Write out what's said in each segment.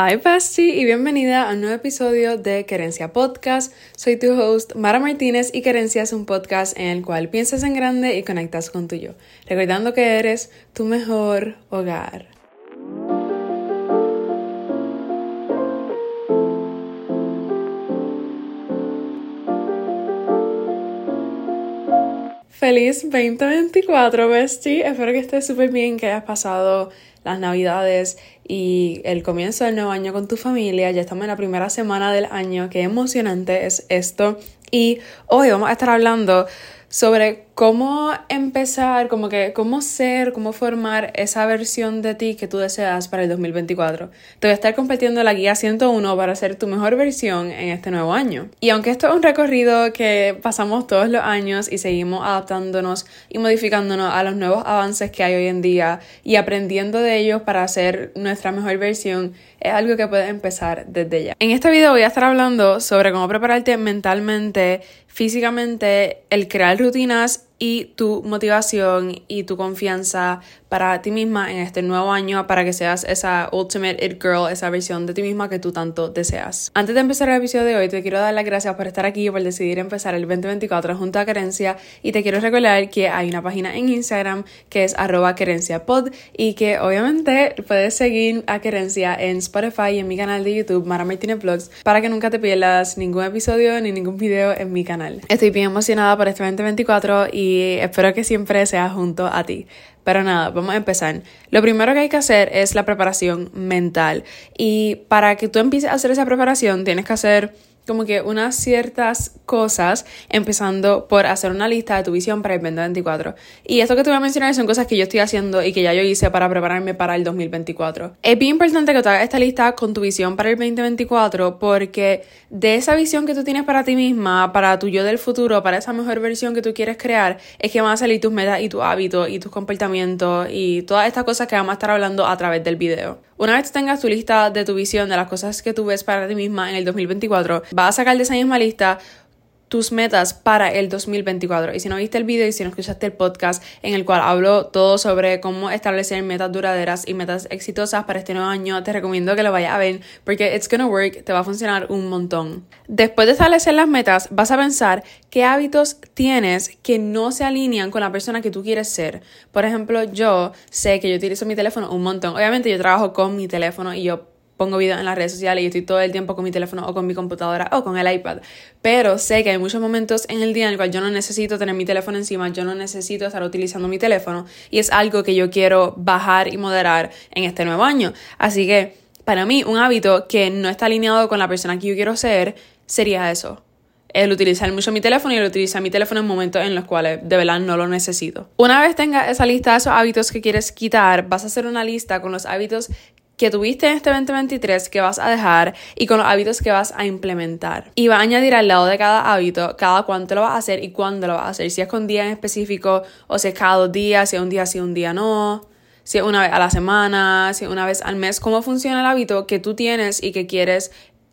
Hi Bestie y bienvenida a un nuevo episodio de Querencia Podcast. Soy tu host Mara Martínez y Querencia es un podcast en el cual piensas en grande y conectas con tu yo, recordando que eres tu mejor hogar. Feliz 2024, Bestie. Espero que estés súper bien, que hayas pasado las navidades y el comienzo del nuevo año con tu familia. Ya estamos en la primera semana del año. Qué emocionante es esto. Y hoy vamos a estar hablando sobre cómo empezar, como que cómo ser, cómo formar esa versión de ti que tú deseas para el 2024. Te voy a estar compartiendo la guía 101 para ser tu mejor versión en este nuevo año. Y aunque esto es un recorrido que pasamos todos los años y seguimos adaptándonos y modificándonos a los nuevos avances que hay hoy en día y aprendiendo de ellos para hacer nuestra mejor versión, es algo que puedes empezar desde ya. En este video voy a estar hablando sobre cómo prepararte mentalmente, físicamente, el crear rutinas y tu motivación y tu confianza para ti misma en este nuevo año para que seas esa ultimate it girl, esa versión de ti misma que tú tanto deseas. Antes de empezar el episodio de hoy, te quiero dar las gracias por estar aquí y por decidir empezar el 2024 junto a Querencia y te quiero recordar que hay una página en Instagram que es arroba querenciapod y que obviamente puedes seguir a Querencia en Spotify y en mi canal de YouTube Mara Martínez Vlogs para que nunca te pierdas ningún episodio ni ningún video en mi canal. Estoy bien emocionada por este 2024 y espero que siempre sea junto a ti. Pero nada, vamos a empezar. Lo primero que hay que hacer es la preparación mental. Y para que tú empieces a hacer esa preparación, tienes que hacer como que unas ciertas cosas, empezando por hacer una lista de tu visión para el 2024. Y esto que te voy a mencionar son cosas que yo estoy haciendo y que ya yo hice para prepararme para el 2024. Es bien importante que tú hagas esta lista con tu visión para el 2024 porque de esa visión que tú tienes para ti misma, para tu yo del futuro, para esa mejor versión que tú quieres crear, es que van a salir tus metas y tus hábitos y tus comportamientos y todas estas cosas que vamos a estar hablando a través del video. Una vez tengas tu lista de tu visión, de las cosas que tú ves para ti misma en el 2024, vas a sacar de esa misma lista tus metas para el 2024. Y si no viste el video y si no escuchaste el podcast en el cual hablo todo sobre cómo establecer metas duraderas y metas exitosas para este nuevo año, te recomiendo que lo vayas a ver porque it's gonna work, te va a funcionar un montón. Después de establecer las metas, vas a pensar qué hábitos tienes que no se alinean con la persona que tú quieres ser. Por ejemplo, yo sé que yo utilizo mi teléfono un montón. Obviamente yo trabajo con mi teléfono y yo pongo videos en las redes sociales y estoy todo el tiempo con mi teléfono o con mi computadora o con el iPad. Pero sé que hay muchos momentos en el día en el cual yo no necesito tener mi teléfono encima, yo no necesito estar utilizando mi teléfono y es algo que yo quiero bajar y moderar en este nuevo año. Así que para mí un hábito que no está alineado con la persona que yo quiero ser sería eso el utilizar mucho mi teléfono y el utilizar mi teléfono en momentos en los cuales de verdad no lo necesito. Una vez tengas esa lista de esos hábitos que quieres quitar, vas a hacer una lista con los hábitos que tuviste en este 2023 que vas a dejar y con los hábitos que vas a implementar. Y va a añadir al lado de cada hábito cada cuánto lo vas a hacer y cuándo lo vas a hacer. Si es con día en específico o si es cada dos días, si es un día sí, un día no. Si es una vez a la semana, si es una vez al mes, cómo funciona el hábito que tú tienes y que quieres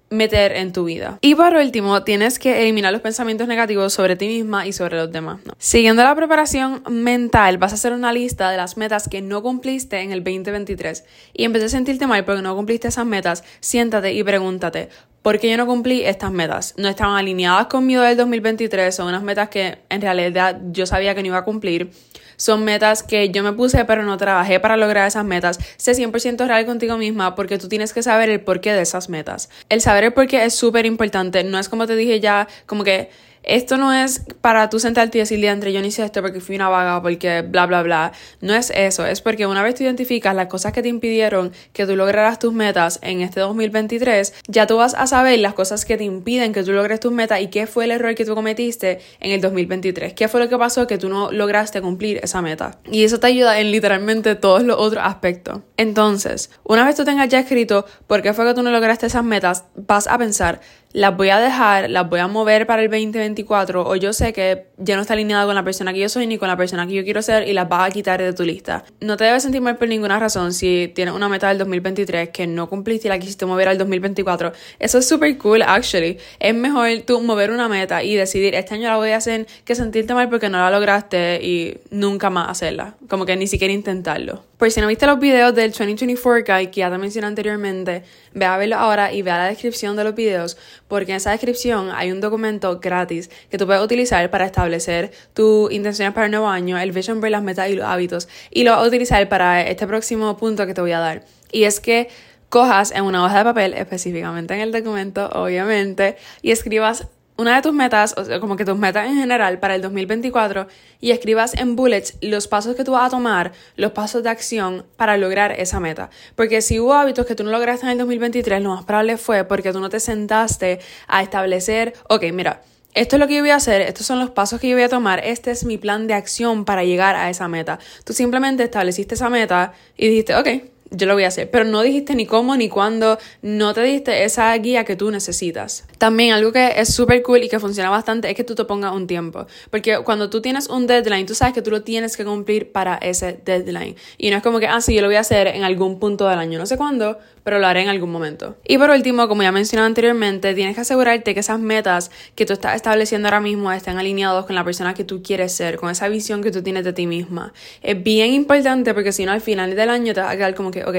meter en tu vida. Y por último, tienes que eliminar los pensamientos negativos sobre ti misma y sobre los demás. Siguiendo la preparación mental, vas a hacer una lista de las metas que no cumpliste en el 2023 y en vez de sentirte mal porque no cumpliste esas metas, siéntate y pregúntate, ¿por qué yo no cumplí estas metas? No estaban alineadas conmigo del 2023, son unas metas que en realidad yo sabía que no iba a cumplir son metas que yo me puse pero no trabajé para lograr esas metas. Sé 100% real contigo misma porque tú tienes que saber el porqué de esas metas. El saber el porqué es súper importante. No es como te dije ya, como que esto no es para tú sentarte y decirle entre yo no hice esto porque fui una vaga, porque bla, bla, bla. No es eso. Es porque una vez tú identificas las cosas que te impidieron que tú lograras tus metas en este 2023, ya tú vas a saber las cosas que te impiden que tú logres tus metas y qué fue el error que tú cometiste en el 2023. ¿Qué fue lo que pasó que tú no lograste cumplir esa meta? Y eso te ayuda en literalmente todos los otros aspectos. Entonces, una vez tú tengas ya escrito por qué fue que tú no lograste esas metas, vas a pensar, las voy a dejar, las voy a mover para el 2024 o yo sé que ya no está alineada con la persona que yo soy ni con la persona que yo quiero ser y las vas a quitar de tu lista. No te debes sentir mal por ninguna razón si tienes una meta del 2023 que no cumpliste y la quisiste mover al 2024. Eso es súper cool, actually. Es mejor tú mover una meta y decidir, este año la voy a hacer, que sentirte mal porque no la lograste y nunca más hacerla. Como que ni siquiera intentarlo. Por si no viste los videos del 2024 Guide que ya te mencioné anteriormente, ve a verlo ahora y ve a la descripción de los videos, porque en esa descripción hay un documento gratis que tú puedes utilizar para establecer tus intenciones para el nuevo año, el vision board, las metas y los hábitos. Y lo vas a utilizar para este próximo punto que te voy a dar. Y es que cojas en una hoja de papel, específicamente en el documento, obviamente, y escribas una de tus metas, o sea, como que tus metas en general para el 2024 y escribas en bullets los pasos que tú vas a tomar, los pasos de acción para lograr esa meta. Porque si hubo hábitos que tú no lograste en el 2023, lo más probable fue porque tú no te sentaste a establecer, ok, mira, esto es lo que yo voy a hacer, estos son los pasos que yo voy a tomar, este es mi plan de acción para llegar a esa meta. Tú simplemente estableciste esa meta y dijiste, ok, yo lo voy a hacer, pero no dijiste ni cómo ni cuándo, no te diste esa guía que tú necesitas. También algo que es súper cool y que funciona bastante es que tú te pongas un tiempo, porque cuando tú tienes un deadline, tú sabes que tú lo tienes que cumplir para ese deadline. Y no es como que, ah, sí, yo lo voy a hacer en algún punto del año, no sé cuándo, pero lo haré en algún momento. Y por último, como ya mencionado anteriormente, tienes que asegurarte que esas metas que tú estás estableciendo ahora mismo estén alineados con la persona que tú quieres ser, con esa visión que tú tienes de ti misma. Es bien importante porque si no al final del año te va a quedar como que, ok,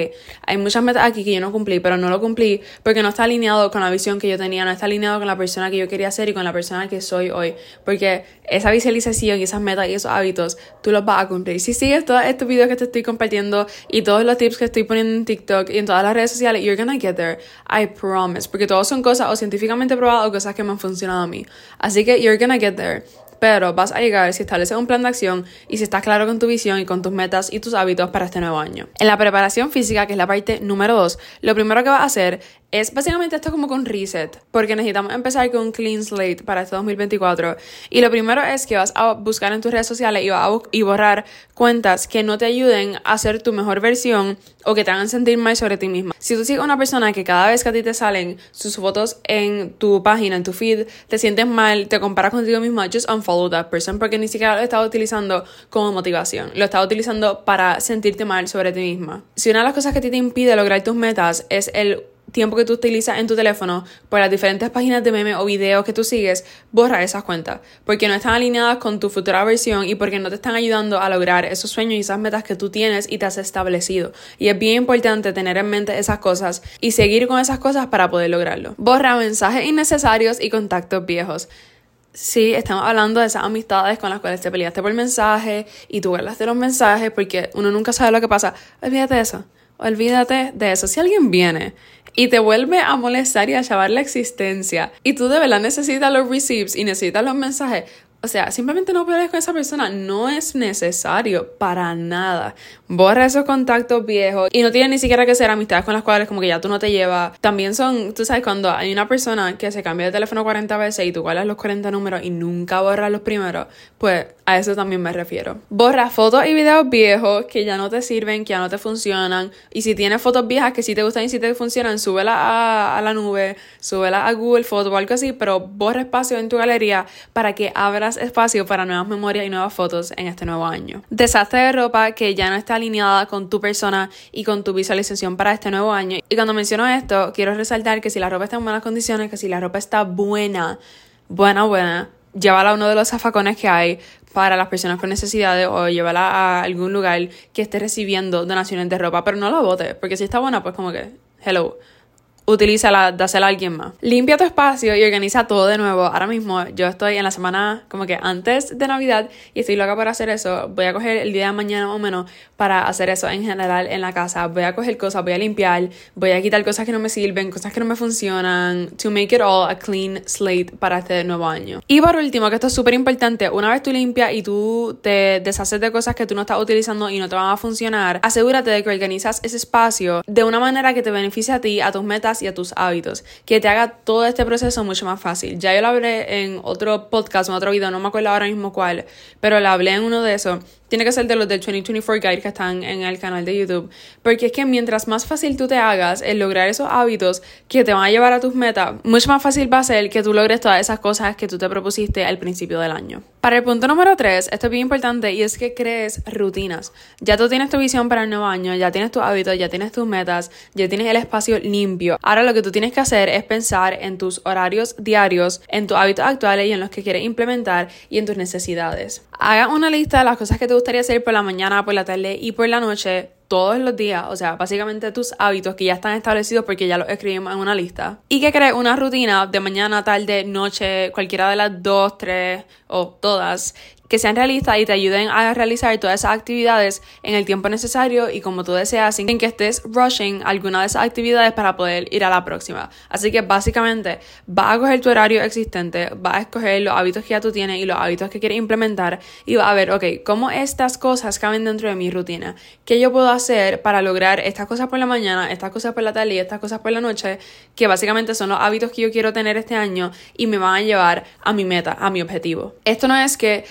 hay muchas metas aquí que yo no cumplí, pero no lo cumplí porque no está alineado con la visión que yo tenía, no está alineado con la persona que yo quería ser y con la persona que soy hoy. Porque esa visualización y esas metas y esos hábitos, tú los vas a cumplir. Si sigues todos estos videos que te estoy compartiendo y todos los tips que estoy poniendo en TikTok y en todas las redes sociales, you're gonna get there. I promise. Porque todos son cosas o científicamente probadas o cosas que me han funcionado a mí. Así que you're gonna get there pero vas a llegar si estableces un plan de acción y si estás claro con tu visión y con tus metas y tus hábitos para este nuevo año. En la preparación física, que es la parte número 2, lo primero que vas a hacer es básicamente esto como con reset, porque necesitamos empezar con un clean slate para este 2024. Y lo primero es que vas a buscar en tus redes sociales y, vas a y borrar cuentas que no te ayuden a ser tu mejor versión o que te hagan sentir mal sobre ti misma. Si tú sigues una persona que cada vez que a ti te salen sus fotos en tu página, en tu feed, te sientes mal, te comparas contigo misma, just unfollow that person porque ni siquiera lo estás utilizando como motivación, lo estás utilizando para sentirte mal sobre ti misma. Si una de las cosas que a ti te impide lograr tus metas es el tiempo que tú utilizas en tu teléfono por las diferentes páginas de memes o videos que tú sigues, borra esas cuentas, porque no están alineadas con tu futura versión y porque no te están ayudando a lograr esos sueños y esas metas que tú tienes y te has establecido. Y es bien importante tener en mente esas cosas y seguir con esas cosas para poder lograrlo. Borra mensajes innecesarios y contactos viejos. Sí, estamos hablando de esas amistades con las cuales te peleaste por mensaje y tú guardaste los mensajes porque uno nunca sabe lo que pasa. Olvídate de eso. Olvídate de eso. Si alguien viene y te vuelve a molestar y a chavar la existencia y tú de verdad necesitas los receipts y necesitas los mensajes, o sea, simplemente no pelees con esa persona. No es necesario para nada. Borra esos contactos viejos. Y no tiene ni siquiera que ser amistades con las cuales como que ya tú no te llevas. También son, tú sabes, cuando hay una persona que se cambia de teléfono 40 veces y tú guardas los 40 números y nunca borras los primeros, pues a eso también me refiero. Borra fotos y videos viejos que ya no te sirven, que ya no te funcionan. Y si tienes fotos viejas que sí te gustan y sí te funcionan, súbelas a, la nube, súbelas a Google Fotos o algo así, pero borra espacio en tu galería para que espacio para nuevas memorias y nuevas fotos en este nuevo año. Desastre de ropa que ya no está alineada con tu persona y con tu visualización para este nuevo año. Y cuando menciono esto, quiero resaltar que si la ropa está en buenas condiciones, que si la ropa está buena, buena, buena, llévala a uno de los zafacones que hay para las personas con necesidades o llévala a algún lugar que esté recibiendo donaciones de ropa, pero no la bote, porque si está buena, pues como que, hello utilízala, dásela a alguien más. Limpia tu espacio y organiza todo de nuevo. Ahora mismo yo estoy en la semana como que antes de Navidad y estoy loca para hacer eso. Voy a coger el día de mañana o menos para hacer eso en general en la casa. Voy a coger cosas, voy a limpiar, voy a quitar cosas que no me sirven, cosas que no me funcionan, to make it all a clean slate para este nuevo año. Y por último, que esto es súper importante, una vez tú limpias y tú te deshaces de cosas que tú no estás utilizando y no te van a funcionar, asegúrate de que organizas ese espacio de una manera que te beneficie a ti, a tus metas y a tus hábitos, que te haga todo este proceso mucho más fácil. Ya yo lo hablé en otro podcast, en otro video, no me acuerdo ahora mismo cuál, pero lo hablé en uno de esos tiene que ser de los del 2024 Guide que están en el canal de YouTube. Porque es que mientras más fácil tú te hagas el lograr esos hábitos que te van a llevar a tus metas, mucho más fácil va a ser que tú logres todas esas cosas que tú te propusiste al principio del año. Para el punto número 3, esto es bien importante y es que crees rutinas. Ya tú tienes tu visión para el nuevo año, ya tienes tus hábitos, ya tienes tus metas, ya tienes el espacio limpio. Ahora lo que tú tienes que hacer es pensar en tus horarios diarios, en tus hábitos actuales y en los que quieres implementar y en tus necesidades. Haga una lista de las cosas que tú gustaría hacer por la mañana, por la tarde y por la noche todos los días, o sea, básicamente tus hábitos que ya están establecidos porque ya los escribimos en una lista. Y que crees una rutina de mañana, tarde, noche, cualquiera de las dos, tres o todas que sean realistas y te ayuden a realizar todas esas actividades en el tiempo necesario y como tú deseas, sin que estés rushing alguna de esas actividades para poder ir a la próxima. Así que básicamente vas a coger tu horario existente, vas a escoger los hábitos que ya tú tienes y los hábitos que quieres implementar y vas a ver, ok, cómo estas cosas caben dentro de mi rutina, qué yo puedo hacer para lograr estas cosas por la mañana, estas cosas por la tarde y estas cosas por la noche, que básicamente son los hábitos que yo quiero tener este año y me van a llevar a mi meta, a mi objetivo. Esto no es que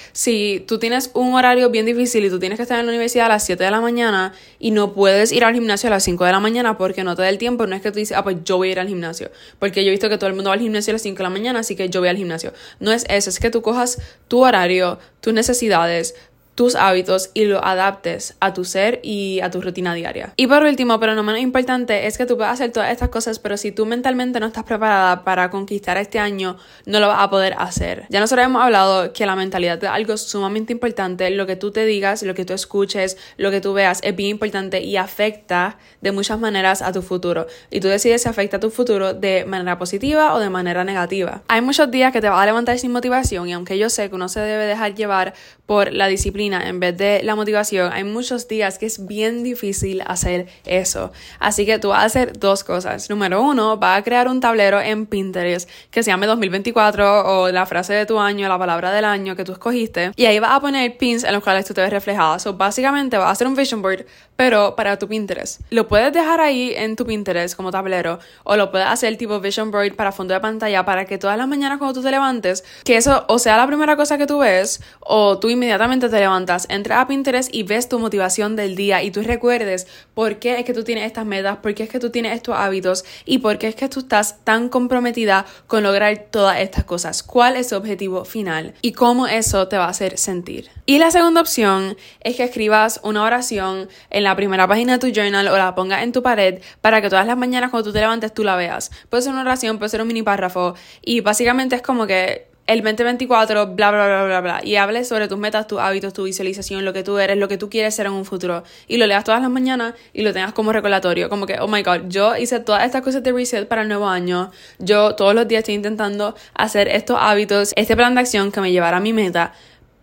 tú tienes un horario bien difícil y tú tienes que estar en la universidad a las 7 de la mañana y no puedes ir al gimnasio a las 5 de la mañana porque no te da el tiempo, no es que tú dices, ah, pues yo voy a ir al gimnasio. Porque yo he visto que todo el mundo va al gimnasio a las 5 de la mañana, así que yo voy al gimnasio. No es eso, es que tú cojas tu horario, tus necesidades, tus hábitos y lo adaptes a tu ser y a tu rutina diaria. Y por último, pero no menos importante, es que tú puedes hacer todas estas cosas, pero si tú mentalmente no estás preparada para conquistar este año, no lo vas a poder hacer. Ya nosotros hemos hablado que la mentalidad es algo sumamente importante, lo que tú te digas, lo que tú escuches, lo que tú veas es bien importante y afecta de muchas maneras a tu futuro. Y tú decides si afecta a tu futuro de manera positiva o de manera negativa. Hay muchos días que te vas a levantar sin motivación y aunque yo sé que uno se debe dejar llevar por la disciplina, en vez de la motivación, hay muchos días que es bien difícil hacer eso. Así que tú vas a hacer dos cosas. Número uno, vas a crear un tablero en Pinterest que se llame 2024 o la frase de tu año, la palabra del año que tú escogiste. Y ahí vas a poner pins en los cuales tú te ves reflejada. So, básicamente vas a hacer un vision board, pero para tu Pinterest. Lo puedes dejar ahí en tu Pinterest como tablero o lo puedes hacer tipo vision board para fondo de pantalla para que todas las mañanas cuando tú te levantes, que eso o sea la primera cosa que tú ves o tú inmediatamente te levantas entra a Pinterest y ves tu motivación del día y tú recuerdes por qué es que tú tienes estas metas, por qué es que tú tienes estos hábitos y por qué es que tú estás tan comprometida con lograr todas estas cosas. ¿Cuál es tu objetivo final y cómo eso te va a hacer sentir? Y la segunda opción es que escribas una oración en la primera página de tu journal o la pongas en tu pared para que todas las mañanas cuando tú te levantes tú la veas. Puede ser una oración, puede ser un mini párrafo y básicamente es como que el 2024, bla, bla, bla, bla, bla, y hables sobre tus metas, tus hábitos, tu visualización, lo que tú eres, lo que tú quieres ser en un futuro, y lo leas todas las mañanas y lo tengas como recordatorio, como que, oh my god, yo hice todas estas cosas de reset para el nuevo año, yo todos los días estoy intentando hacer estos hábitos, este plan de acción que me llevará a mi meta,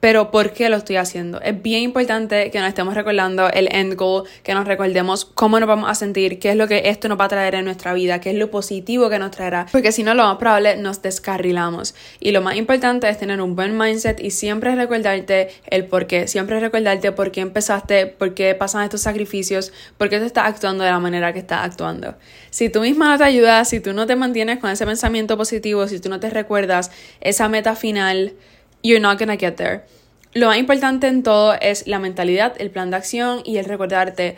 pero ¿por qué lo estoy haciendo? Es bien importante que nos estemos recordando el end goal, que nos recordemos cómo nos vamos a sentir, qué es lo que esto nos va a traer en nuestra vida, qué es lo positivo que nos traerá, porque si no, lo más probable nos descarrilamos. Y lo más importante es tener un buen mindset y siempre recordarte el por qué, siempre recordarte por qué empezaste, por qué pasan estos sacrificios, por qué te estás actuando de la manera que estás actuando. Si tú misma no te ayudas, si tú no te mantienes con ese pensamiento positivo, si tú no te recuerdas esa meta final, you're not gonna get there. Lo más importante en todo es la mentalidad, el plan de acción y el recordarte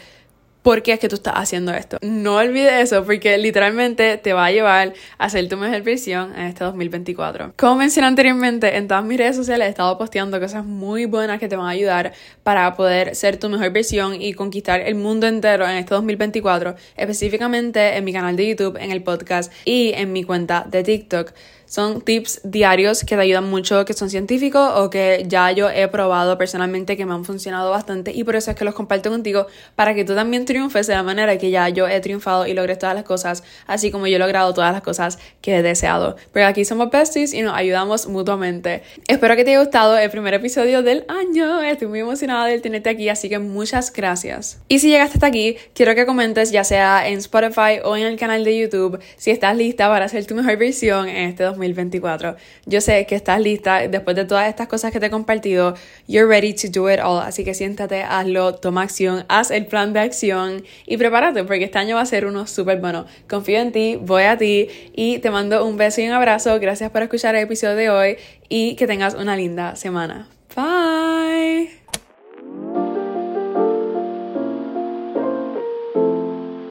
por qué es que tú estás haciendo esto. No olvides eso porque literalmente te va a llevar a ser tu mejor versión en este 2024. Como mencioné anteriormente, en todas mis redes sociales he estado posteando cosas muy buenas que te van a ayudar para poder ser tu mejor versión y conquistar el mundo entero en este 2024, específicamente en mi canal de YouTube, en el podcast y en mi cuenta de TikTok. Son tips diarios que te ayudan mucho, que son científicos o que ya yo he probado personalmente que me han funcionado bastante y por eso es que los comparto contigo para que tú también triunfes de la manera que ya yo he triunfado y logres todas las cosas, así como yo he logrado todas las cosas que he deseado. Pero aquí somos besties y nos ayudamos mutuamente. Espero que te haya gustado el primer episodio del año. Estoy muy emocionada de tenerte aquí, así que muchas gracias. Y si llegaste hasta aquí, quiero que comentes ya sea en Spotify o en el canal de YouTube si estás lista para hacer tu mejor versión en este 2020 2024. Yo sé que estás lista después de todas estas cosas que te he compartido. You're ready to do it all. Así que siéntate, hazlo, toma acción, haz el plan de acción y prepárate porque este año va a ser uno súper bueno. Confío en ti, voy a ti y te mando un beso y un abrazo. Gracias por escuchar el episodio de hoy y que tengas una linda semana. Bye.